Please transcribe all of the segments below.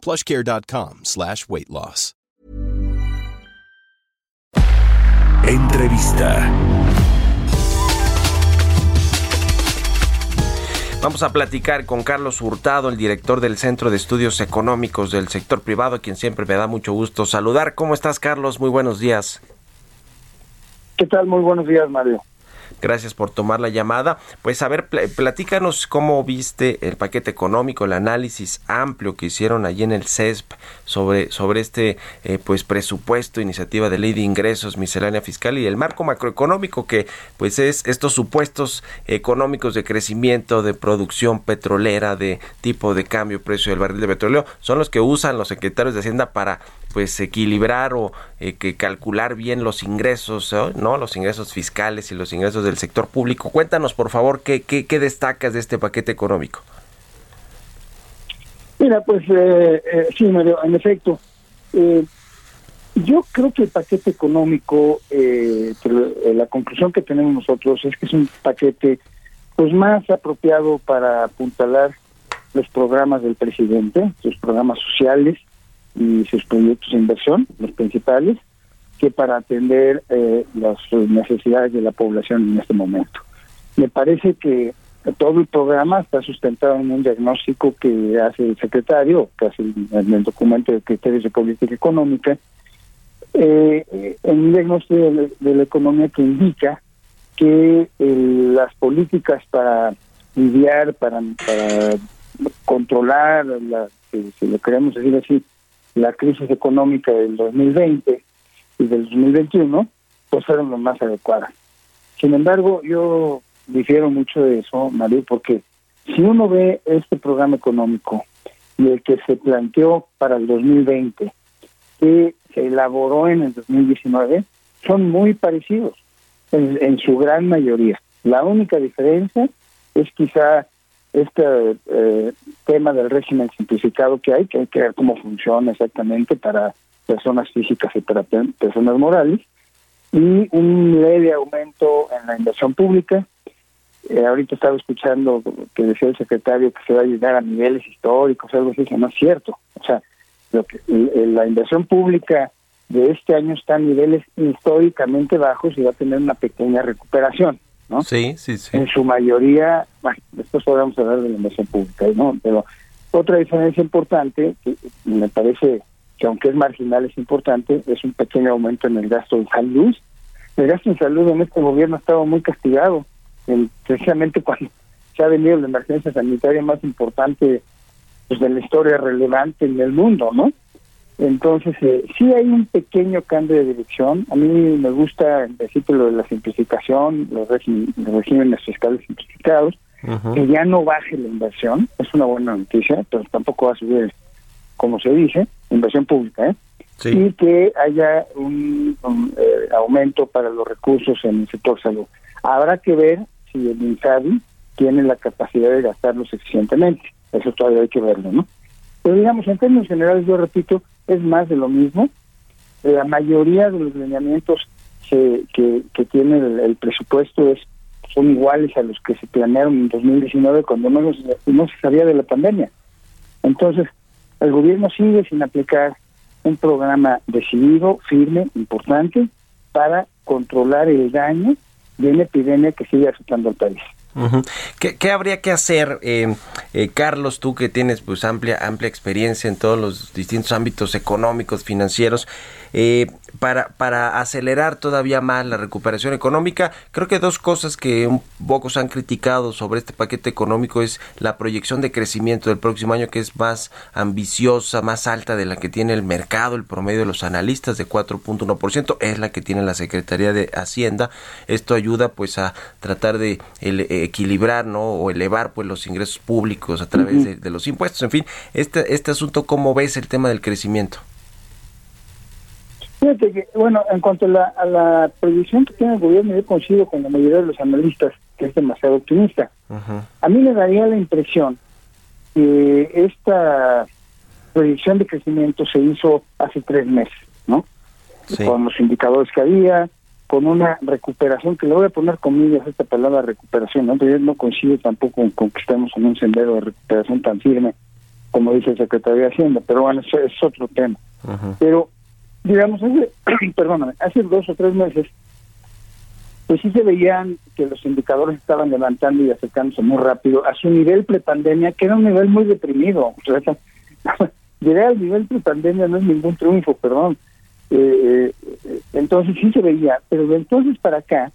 plushcare.com slash weight loss. Entrevista. Vamos a platicar con Carlos Hurtado, el director del Centro de Estudios Económicos del Sector Privado, a quien siempre me da mucho gusto saludar. ¿Cómo estás, Carlos? Muy buenos días. ¿Qué tal? Muy buenos días, Mario. Gracias por tomar la llamada. Pues a ver, platícanos cómo viste el paquete económico, el análisis amplio que hicieron allí en el CESP sobre, sobre este eh, pues presupuesto, iniciativa de ley de ingresos, miscelánea fiscal y el marco macroeconómico que pues es estos supuestos económicos de crecimiento, de producción petrolera, de tipo de cambio, precio del barril de petróleo, son los que usan los secretarios de Hacienda para pues equilibrar o eh, que calcular bien los ingresos, ¿no? Los ingresos fiscales y los ingresos del sector público. Cuéntanos, por favor, qué, qué, qué destacas de este paquete económico. Mira, pues eh, eh sí, Mario, en efecto. Eh, yo creo que el paquete económico, la conclusión que tenemos nosotros es que es un paquete pues más apropiado para apuntalar los programas del presidente, sus programas sociales, y sus proyectos de inversión, los principales, que para atender eh, las necesidades de la población en este momento. Me parece que todo el programa está sustentado en un diagnóstico que hace el secretario, que hace en el documento de criterios de política económica, eh, en un diagnóstico de, la economía que indica que las políticas para lidiar, para, controlar, la, si lo queremos decir así, la crisis económica del 2020 y del 2021, pues fueron las más adecuadas. Sin embargo, yo difiero mucho de eso, María, porque si uno ve este programa económico y el que se planteó para el 2020, que se elaboró en el 2019, son muy parecidos en su gran mayoría. La única diferencia es quizá este eh, tema del régimen simplificado que hay, que hay que ver cómo funciona exactamente para personas físicas y personas morales, y un leve aumento en la inversión pública. Eh, ahorita estaba escuchando que decía el secretario que se va a llegar a niveles históricos, algo así, que no es cierto. O sea, lo que, la inversión pública de este año está a niveles históricamente bajos y va a tener una pequeña recuperación. Sí, sí, sí. En su mayoría, bueno, después podemos hablar de la inversión pública, ¿no? Pero otra diferencia importante, que me parece que aunque es marginal, es importante, es un pequeño aumento en el gasto en salud. El gasto en salud en este gobierno ha estado muy castigado, precisamente cuando se ha venido la emergencia sanitaria más importante pues, de la historia relevante en el mundo, ¿no? Entonces, eh, sí hay un pequeño cambio de dirección. A mí me gusta decir lo de la simplificación, los, regímenes fiscales simplificados, que ya no baje la inversión, es una buena noticia, pero tampoco va a subir, como se dice, inversión pública, ¿eh? Y que haya un, eh, aumento para los recursos en el sector salud. Habrá que ver si el INSABI tiene la capacidad de gastarlos eficientemente. Eso todavía hay que verlo, ¿no? Pero digamos, en términos generales, yo repito, es más de lo mismo. La mayoría de los lineamientos que, que, tiene el, presupuesto es son iguales a los que se planearon en 2019 cuando no, no se sabía de la pandemia. Entonces, el gobierno sigue sin aplicar un programa decidido, firme, importante, para controlar el daño de una epidemia que sigue afectando al país. ¿Qué, habría que hacer, eh, eh, Carlos, tú que tienes pues amplia amplia experiencia en todos los distintos ámbitos económicos, financieros? Eh, para, para acelerar todavía más la recuperación económica. Creo que dos cosas que un pocos han criticado sobre este paquete económico es la proyección de crecimiento del próximo año que es más ambiciosa, más alta de la que tiene el mercado, el promedio de los analistas de 4.1%, es la que tiene la Secretaría de Hacienda. Esto ayuda pues a tratar de equilibrar ¿no? o elevar pues los ingresos públicos a través de, de, los impuestos. En fin, este, este asunto, ¿cómo ves el tema del crecimiento? Fíjate que, bueno, en cuanto a la, a la previsión que tiene el gobierno, yo coincido con la mayoría de los analistas que es demasiado optimista. A mí me daría la impresión que esta proyección de crecimiento se hizo hace tres meses, ¿no? Con los indicadores que había, con una recuperación, que le voy a poner comillas esta palabra recuperación, ¿no? Pero yo no coincido tampoco con, que estemos en un sendero de recuperación tan firme como dice el secretario de Hacienda, pero bueno, eso es otro tema. Pero, digamos, hace, perdóname, hace dos o tres meses, pues sí se veían que los indicadores estaban levantando y acercándose muy rápido a su nivel prepandemia, que era un nivel muy deprimido. Llegar al nivel prepandemia no es ningún triunfo, perdón. Eh, eh, entonces sí se veía, pero de entonces para acá,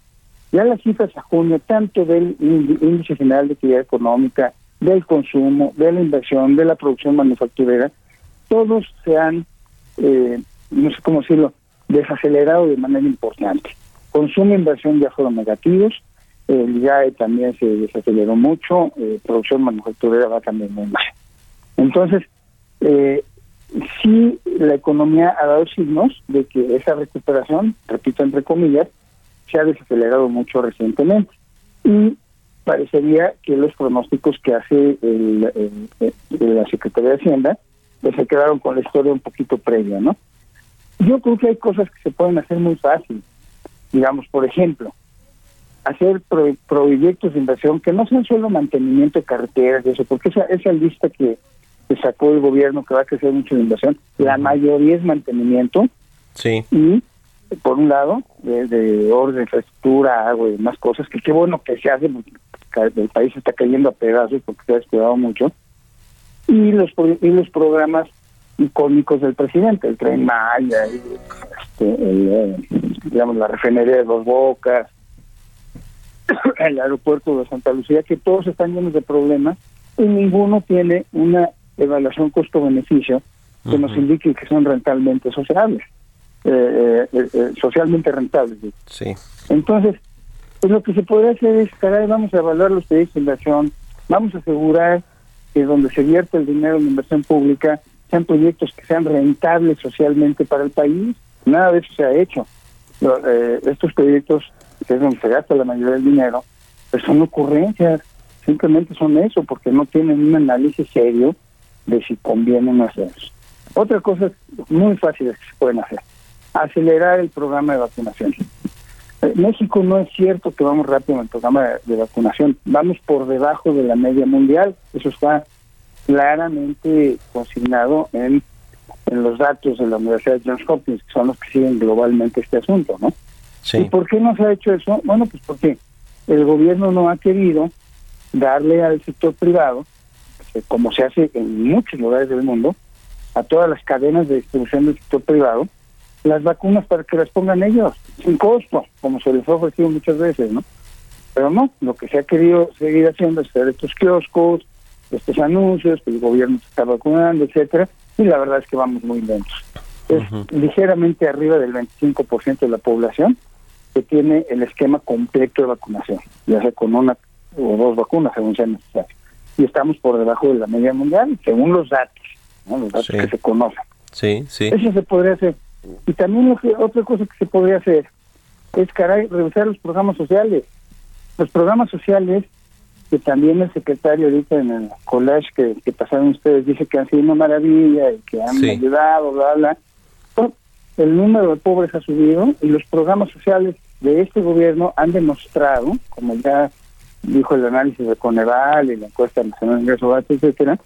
ya las cifras a junio, tanto del índice general de actividad económica, del consumo, de la inversión, de la producción manufacturera, todos se han, eh, no sé cómo decirlo, desacelerado de manera importante. Consumo e inversión ya fueron negativos, el IAE también se desaceleró mucho, eh, producción manufacturera va también muy. Entonces, eh, sí la economía ha dado signos de que esa recuperación, repito entre comillas, se ha desacelerado mucho recientemente. Y parecería que los pronósticos que hace el, la Secretaría de Hacienda pues se quedaron con la historia un poquito previa, ¿no? Yo creo que hay cosas que se pueden hacer muy fácil. Digamos, por ejemplo, hacer proyectos de inversión que no sean solo mantenimiento de carreteras y eso, porque esa, esa lista que, que sacó el gobierno que va a crecer mucho de inversión, la mayoría es mantenimiento. Sí. Y por un lado, de, orden, infraestructura, agua y demás cosas, que qué bueno que se hace, porque el país está cayendo a pedazos porque se ha descuidado mucho, y los, y los programas icónicos del presidente, el Tren Maya, este, eh, digamos, la refinería de Dos Bocas, el aeropuerto de Santa Lucía, que todos están llenos de problemas y ninguno tiene una evaluación costo-beneficio que nos indique que son rentablemente sociales. Eh, eh, eh, socialmente rentables. Sí. Entonces, pues lo que se podría hacer es, caray, vamos a evaluar los proyectos de inversión, vamos a asegurar que donde se vierte el dinero en inversión pública sean proyectos que sean rentables socialmente para el país. Nada de eso se ha hecho. estos proyectos, que es donde se gasta la mayoría del dinero, pues son ocurrencias, simplemente son eso, porque no tienen un análisis serio de si conviene o hacerlos. Otra cosa muy fácil que se pueden hacer acelerar el programa de vacunación. Eh, México no es cierto que vamos rápido en el programa de, vacunación, vamos por debajo de la media mundial, eso está claramente consignado en, en los datos de la Universidad de Johns Hopkins, que son los que siguen globalmente este asunto, ¿no? Sí. ¿Y por qué no se ha hecho eso? Bueno, pues porque el gobierno no ha querido darle al sector privado, como se hace en muchos lugares del mundo, a todas las cadenas de distribución del sector privado, las vacunas para que las pongan ellos, sin costo, como se les ha ofrecido muchas veces, ¿no? Pero no, lo que se ha querido seguir haciendo es hacer estos kioscos, estos anuncios, que el gobierno se está vacunando, etcétera, y la verdad es que vamos muy lentos. Es ligeramente arriba del 25% de la población que tiene el esquema completo de vacunación, ya sea con una o dos vacunas, según sea necesario. Y estamos por debajo de la media mundial, según los datos, ¿no? los datos que se conocen. Sí, sí. Eso se podría hacer. Y también lo que, otra cosa que se podría hacer es, caray, revisar los programas sociales. Los programas sociales, que también el secretario ahorita en el collage que, pasaron ustedes dice que han sido una maravilla y que han ayudado, bla, bla. el número de pobres ha subido y los programas sociales de este gobierno han demostrado, como ya dijo el análisis de Coneval y la encuesta nacional de ingresos etcétera,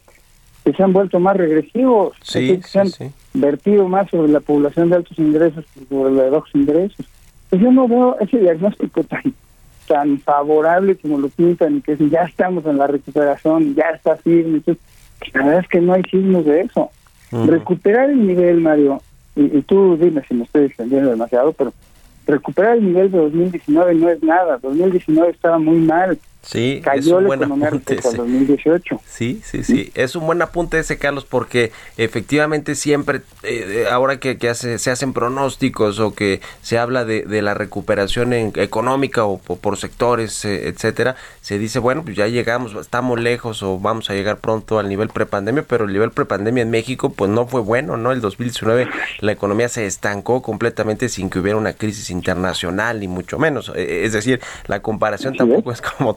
que se han vuelto más regresivos, sí, se han vertido más sobre la población de altos ingresos que sobre la de bajos ingresos. Pues yo no veo ese diagnóstico tan tan favorable como lo pintan y que ya estamos en la recuperación, ya está firme. la verdad es que no hay signos de eso. Recuperar el nivel, Mario, y, y, tú dime si me estoy extendiendo demasiado, pero recuperar el nivel de 2019 no es nada. 2019 estaba muy mal. Sí, cayó la economía respecto al 2018. Sí, sí, sí. Es un buen apunte ese, Carlos, porque efectivamente siempre, eh, ahora que, que hace, se hacen pronósticos o que se habla de, de la recuperación económica o, por sectores, eh, etcétera, se dice, bueno, pues ya llegamos, estamos lejos o vamos a llegar pronto al nivel prepandemia, pero el nivel prepandemia en México, pues no fue bueno, ¿no? El 2019 la economía se estancó completamente sin que hubiera una crisis internacional, ni mucho menos. E, es decir, la comparación tampoco es como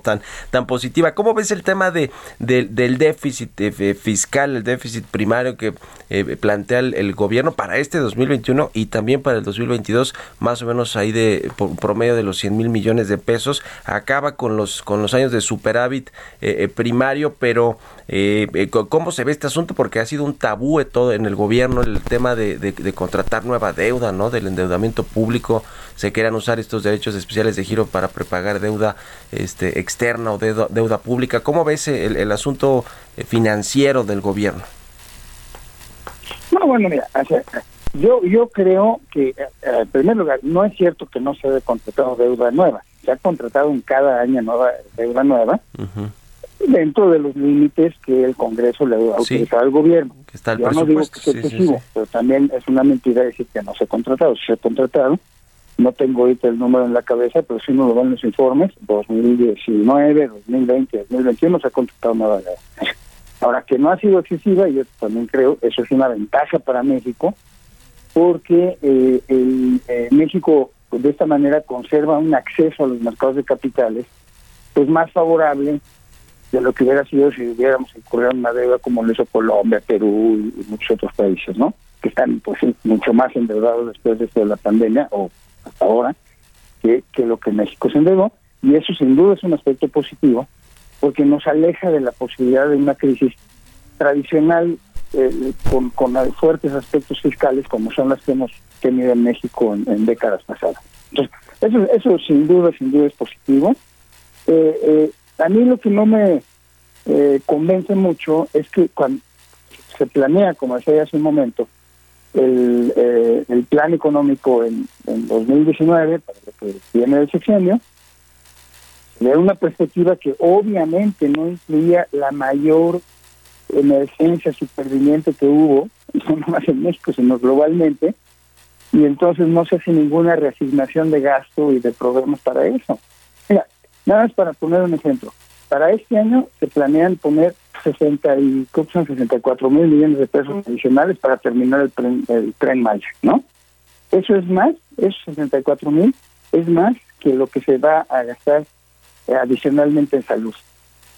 tan positiva. ¿Cómo ves el tema de, del déficit eh, fiscal, el déficit primario que eh, plantea el, gobierno para este 2021 y también para el 2022, más o menos ahí de promedio de los 100 mil millones de pesos? Acaba con los, con los años de superávit eh, primario, pero ¿cómo se ve este asunto? Porque ha sido un tabú todo en el gobierno el tema de, de contratar nueva deuda, ¿no? Del endeudamiento público se quieran usar estos derechos especiales de giro para prepagar deuda este, externa o deuda, deuda pública. ¿Cómo ves el, asunto eh, financiero del gobierno? No, bueno, mira, yo, yo creo que, eh, en primer lugar, no es cierto que no se haya contratado deuda nueva. Se ha contratado en cada año nueva deuda nueva. dentro de los límites que el Congreso le ha autorizado al gobierno. Yo no digo que sea excesivo, pero también es una mentira decir que no se ha contratado. Se ha contratado no tengo ahorita el número en la cabeza, pero sí nos lo dan los informes, 2019, 2020, 2021 se ha contratado nada. Ahora, que no ha sido excesiva, yo también creo, eso es una ventaja para México, porque eh, el, eh, México de esta manera conserva un acceso a los mercados de capitales pues más favorable de lo que hubiera sido si hubiéramos incurrido en una deuda como lo hizo Colombia, Perú y muchos otros países, ¿no? Que están pues mucho más endeudados después de, esto de la pandemia o hasta ahora que, que lo que México se endeudó y eso sin duda es un aspecto positivo porque nos aleja de la posibilidad de una crisis tradicional eh, con, con fuertes aspectos fiscales como son las que hemos tenido en México en, décadas pasadas. Entonces, eso, eso sin duda, sin duda es positivo. Eh, eh, a mí lo que no me convence mucho es que cuando se planea, como decía hace un momento, el, eh, el plan económico en, en 2019, para lo que viene del sexenio, de una perspectiva que obviamente no incluía la mayor emergencia superviviente que hubo, no más en México, sino globalmente, y entonces no se hace ninguna reasignación de gasto y de programas para eso. Mira, nada más para poner un ejemplo. Para este año se planean poner 60 y, son 64 mil millones de pesos adicionales para terminar el tren, el tren Maya, ¿no? Eso es más, esos 64 mil es más que lo que se va a gastar eh, adicionalmente en salud,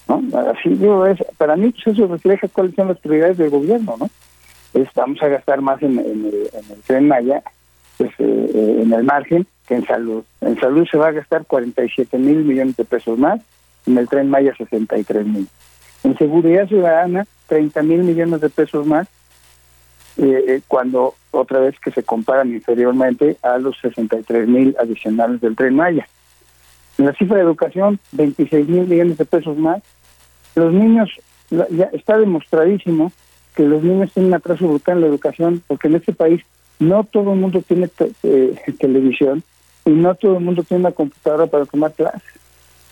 ¿no? Así digo, es, para mí pues, eso refleja cuáles son las prioridades del gobierno, ¿no? vamos a gastar más en, el, tren Maya, pues, eh, eh, en el margen que en salud. En salud se va a gastar 47 mil millones de pesos más, en el tren Maya 63 mil. En seguridad ciudadana, 30 mil millones de pesos más, eh, eh, cuando otra vez que se comparan inferiormente a los 63 mil adicionales del tren Maya. En la cifra de educación, 26 mil millones de pesos más. Los niños, ya está demostradísimo que los niños tienen un atraso brutal en la educación, porque en este país no todo el mundo tiene eh, televisión y no todo el mundo tiene una computadora para tomar clases.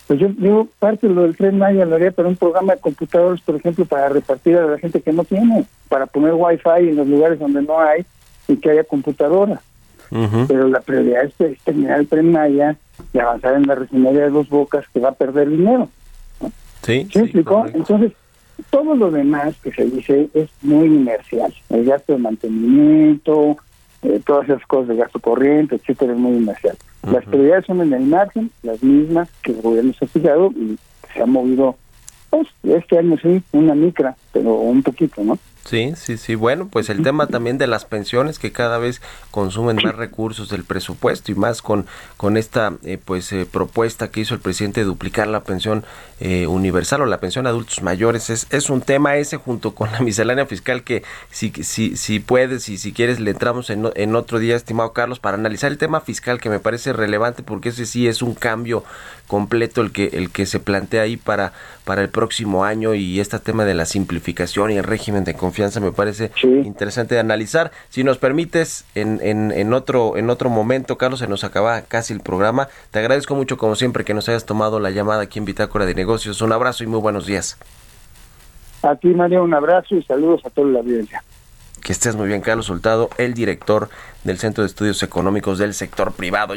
Pues yo digo, parte de lo del tren Maya lo haría para un programa de computadores, por ejemplo, para repartir a la gente que no tiene, para poner wifi en los lugares donde no hay y que haya computadora. Pero la prioridad es, terminar el tren Maya y avanzar en la refinería de dos bocas que va a perder dinero. Sí, ¿Sí, explicó? Entonces, todo lo demás que se dice es muy inercial. El gasto de mantenimiento, eh, todas esas cosas de gasto corriente, etcétera, es muy inercial. Las prioridades son en el margen, las mismas que el gobierno se ha fijado y se ha movido, pues, este año sí, una micra, pero un poquito, ¿no? Sí, sí, sí. Bueno, pues el tema también de las pensiones que cada vez consumen más recursos del presupuesto y más con, con esta eh, pues eh, propuesta que hizo el presidente de duplicar la pensión eh, universal o la pensión a adultos mayores. Es, es un tema ese junto con la miscelánea fiscal que si, si, si puedes y si quieres le entramos en, en otro día, estimado Carlos, para analizar el tema fiscal que me parece relevante porque ese sí es un cambio completo el que, el que se plantea ahí para, para el próximo año y este tema de la simplificación y el régimen de confianza me parece interesante de analizar. Si nos permites, en, en, en, otro, en otro momento, Carlos, se nos acaba casi el programa. Te agradezco mucho, como siempre, que nos hayas tomado la llamada aquí en Bitácora de Negocios. Un abrazo y muy buenos días. A ti, María, un abrazo y saludos a toda la audiencia. Que estés muy bien, Carlos Soltado, el director del Centro de Estudios Económicos del Sector Privado.